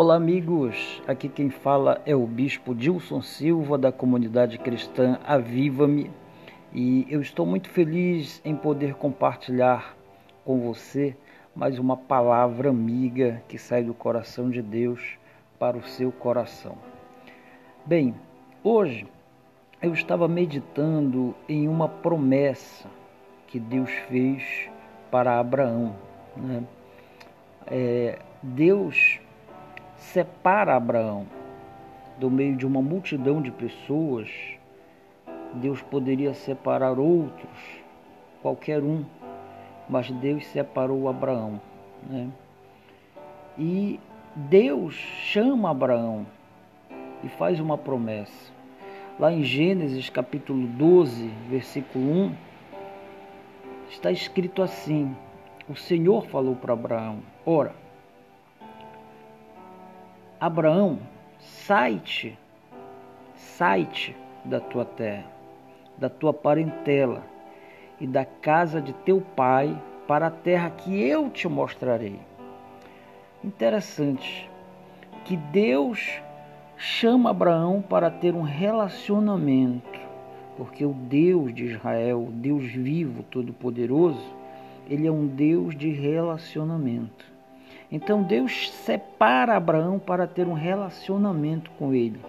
Olá, amigos. Aqui quem fala é o Bispo Dilson Silva, da comunidade cristã Aviva-me. E eu estou muito feliz em poder compartilhar com você mais uma palavra amiga que sai do coração de Deus para o seu coração. Bem, hoje eu estava meditando em uma promessa que Deus fez para Abraão. Né? É, Deus separa Abraão do meio de uma multidão de pessoas, Deus poderia separar outros, qualquer um, mas Deus separou Abraão. Né? E Deus chama Abraão e faz uma promessa. Lá em Gênesis capítulo 12, versículo 1, está escrito assim: O Senhor falou para Abraão: Ora, Abraão, sai-te, sai-te da tua terra, da tua parentela e da casa de teu pai para a terra que eu te mostrarei. Interessante que Deus chama Abraão para ter um relacionamento, porque o Deus de Israel, o Deus vivo, todo-poderoso, ele é um Deus de relacionamento. Então Deus separa Abraão para ter um relacionamento com ele.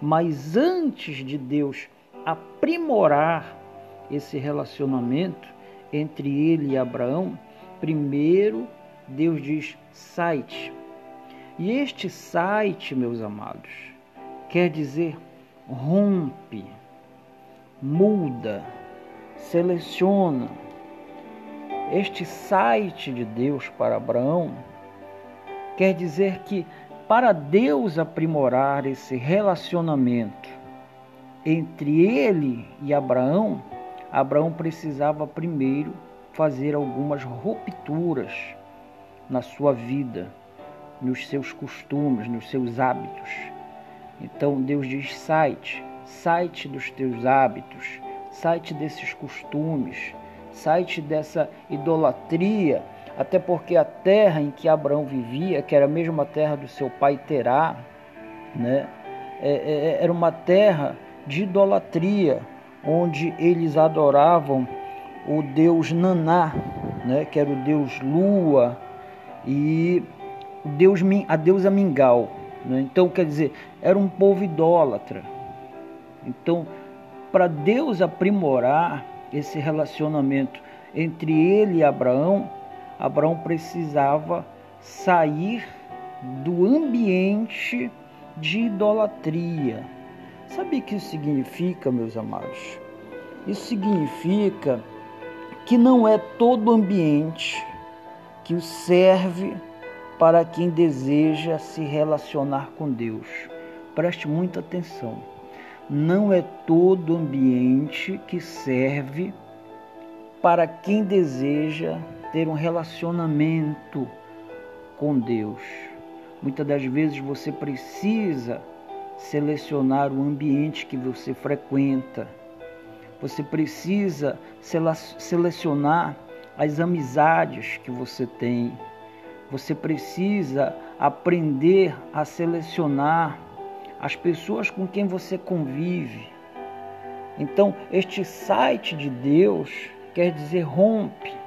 Mas antes de Deus aprimorar esse relacionamento entre ele e Abraão, primeiro Deus diz: site. E este site, meus amados, quer dizer rompe, muda, seleciona. Este site de Deus para Abraão Quer dizer que para Deus aprimorar esse relacionamento entre ele e Abraão, Abraão precisava primeiro fazer algumas rupturas na sua vida, nos seus costumes, nos seus hábitos. Então Deus diz: sai-te, sai-te dos teus hábitos, sai-te desses costumes, sai-te dessa idolatria até porque a terra em que Abraão vivia, que era a mesma terra do seu pai Terá, né, é, é, é, era uma terra de idolatria, onde eles adoravam o deus Naná, né, que era o deus Lua, e o deus, a deusa Mingal. Né? Então, quer dizer, era um povo idólatra. Então, para Deus aprimorar esse relacionamento entre ele e Abraão, Abraão precisava sair do ambiente de idolatria. Sabe o que isso significa, meus amados? Isso significa que não é todo ambiente que o serve para quem deseja se relacionar com Deus. Preste muita atenção. Não é todo ambiente que serve para quem deseja ter um relacionamento com Deus. Muitas das vezes você precisa selecionar o ambiente que você frequenta. Você precisa selecionar as amizades que você tem. Você precisa aprender a selecionar as pessoas com quem você convive. Então, este site de Deus quer dizer rompe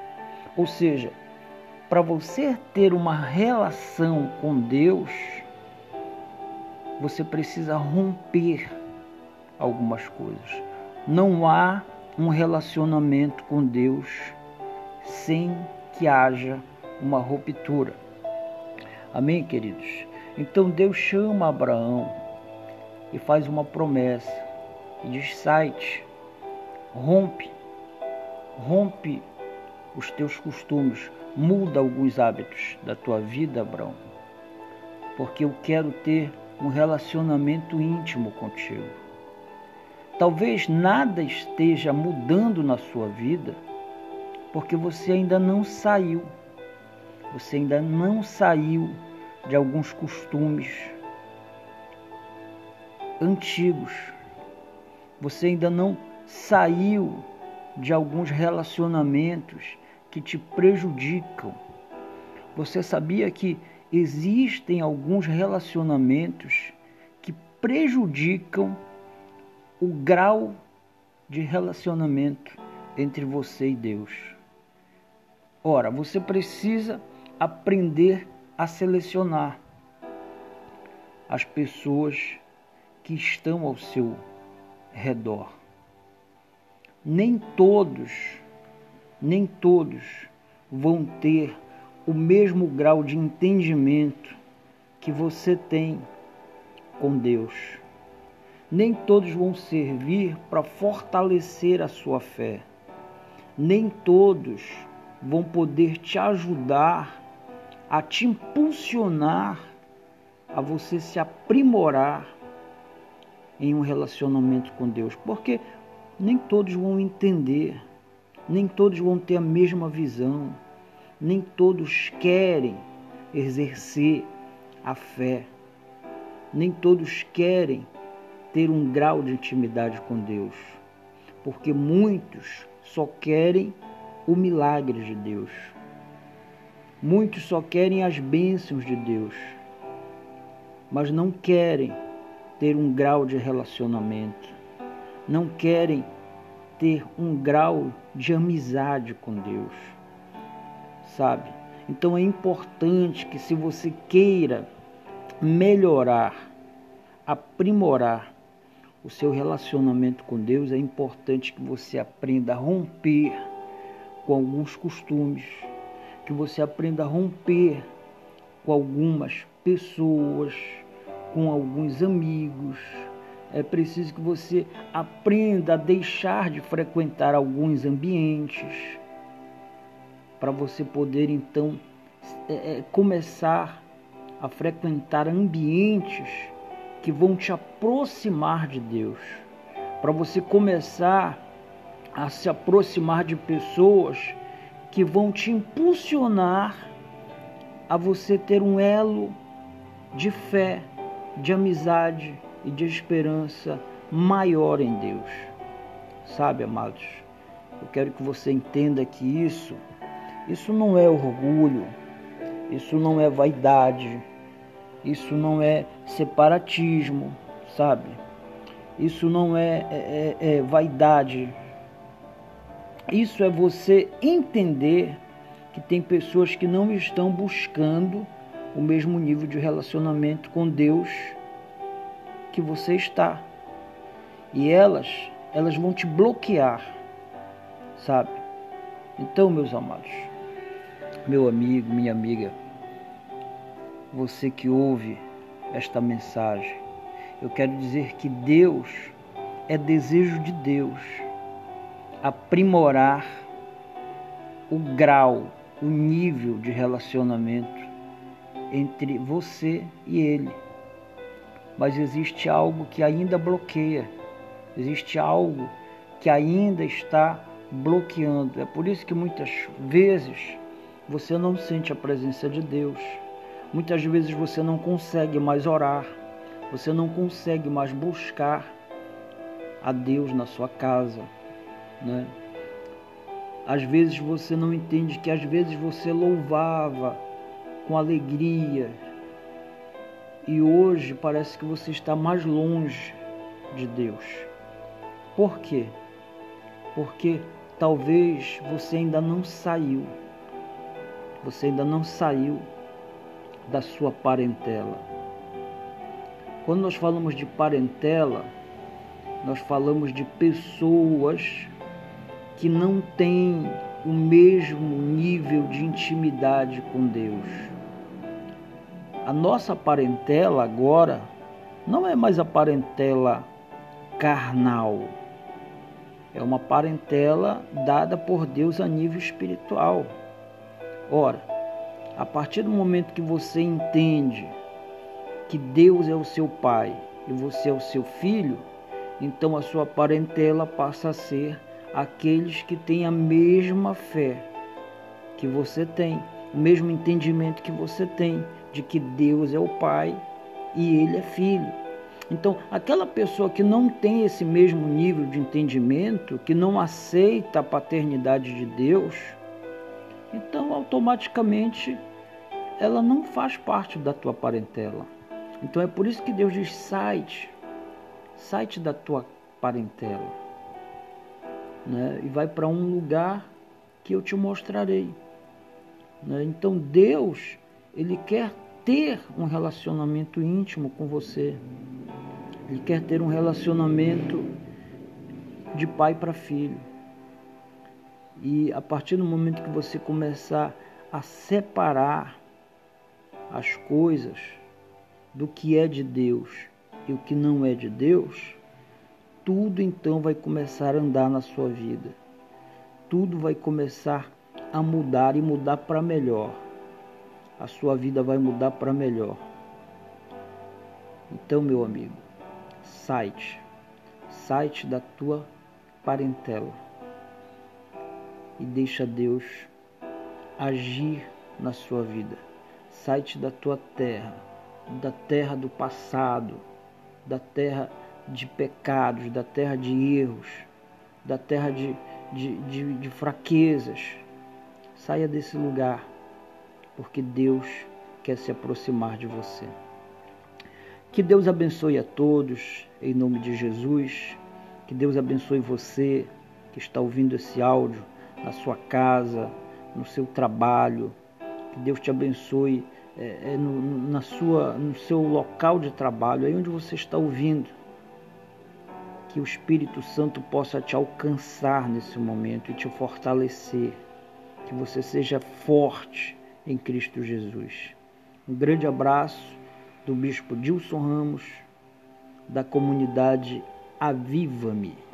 ou seja, para você ter uma relação com Deus, você precisa romper algumas coisas. Não há um relacionamento com Deus sem que haja uma ruptura. Amém, queridos? Então Deus chama Abraão e faz uma promessa e diz: sai-te, rompe, rompe os teus costumes, muda alguns hábitos da tua vida, Abraão, porque eu quero ter um relacionamento íntimo contigo. Talvez nada esteja mudando na sua vida, porque você ainda não saiu, você ainda não saiu de alguns costumes antigos, você ainda não saiu de alguns relacionamentos que te prejudicam. Você sabia que existem alguns relacionamentos que prejudicam o grau de relacionamento entre você e Deus. Ora, você precisa aprender a selecionar as pessoas que estão ao seu redor. Nem todos, nem todos vão ter o mesmo grau de entendimento que você tem com Deus. Nem todos vão servir para fortalecer a sua fé. Nem todos vão poder te ajudar a te impulsionar a você se aprimorar em um relacionamento com Deus, porque nem todos vão entender, nem todos vão ter a mesma visão, nem todos querem exercer a fé, nem todos querem ter um grau de intimidade com Deus, porque muitos só querem o milagre de Deus. Muitos só querem as bênçãos de Deus, mas não querem ter um grau de relacionamento, não querem ter um grau de amizade com Deus, sabe? Então é importante que, se você queira melhorar, aprimorar o seu relacionamento com Deus, é importante que você aprenda a romper com alguns costumes, que você aprenda a romper com algumas pessoas, com alguns amigos. É preciso que você aprenda a deixar de frequentar alguns ambientes para você poder então é, é, começar a frequentar ambientes que vão te aproximar de Deus, para você começar a se aproximar de pessoas que vão te impulsionar a você ter um elo de fé, de amizade e de esperança maior em Deus. Sabe, amados, eu quero que você entenda que isso, isso não é orgulho, isso não é vaidade, isso não é separatismo, sabe? Isso não é, é, é, é vaidade. Isso é você entender que tem pessoas que não estão buscando o mesmo nível de relacionamento com Deus que você está. E elas, elas vão te bloquear, sabe? Então, meus amados, meu amigo, minha amiga, você que ouve esta mensagem, eu quero dizer que Deus é desejo de Deus aprimorar o grau, o nível de relacionamento entre você e Ele. Mas existe algo que ainda bloqueia, existe algo que ainda está bloqueando. É por isso que muitas vezes você não sente a presença de Deus Muitas vezes você não consegue mais orar, você não consegue mais buscar a Deus na sua casa, né? Às vezes você não entende que às vezes você louvava com alegria e hoje parece que você está mais longe de Deus. Por quê? Porque talvez você ainda não saiu. Você ainda não saiu da sua parentela. Quando nós falamos de parentela, nós falamos de pessoas que não têm o mesmo nível de intimidade com Deus. A nossa parentela agora não é mais a parentela carnal, é uma parentela dada por Deus a nível espiritual. Ora, a partir do momento que você entende que Deus é o seu pai e você é o seu filho, então a sua parentela passa a ser aqueles que têm a mesma fé que você tem, o mesmo entendimento que você tem de que Deus é o pai e ele é filho. Então, aquela pessoa que não tem esse mesmo nível de entendimento, que não aceita a paternidade de Deus, então automaticamente ela não faz parte da tua parentela. Então é por isso que Deus diz: sai-te, sai-te da tua parentela. Né? E vai para um lugar que eu te mostrarei. Né? Então Deus, Ele quer ter um relacionamento íntimo com você. Ele quer ter um relacionamento de pai para filho. E a partir do momento que você começar a separar as coisas do que é de Deus e o que não é de Deus, tudo então vai começar a andar na sua vida. Tudo vai começar a mudar e mudar para melhor. A sua vida vai mudar para melhor. Então, meu amigo, site, site da tua parentela e deixa Deus agir na sua vida. Site da tua terra, da terra do passado, da terra de pecados, da terra de erros, da terra de, de, de, de fraquezas. Saia desse lugar, porque Deus quer se aproximar de você. Que Deus abençoe a todos, em nome de Jesus. Que Deus abençoe você que está ouvindo esse áudio na sua casa, no seu trabalho. Que Deus te abençoe é, é, no, na sua, no seu local de trabalho, aí onde você está ouvindo. Que o Espírito Santo possa te alcançar nesse momento e te fortalecer. Que você seja forte em Cristo Jesus. Um grande abraço do Bispo Dilson Ramos, da comunidade Aviva-me.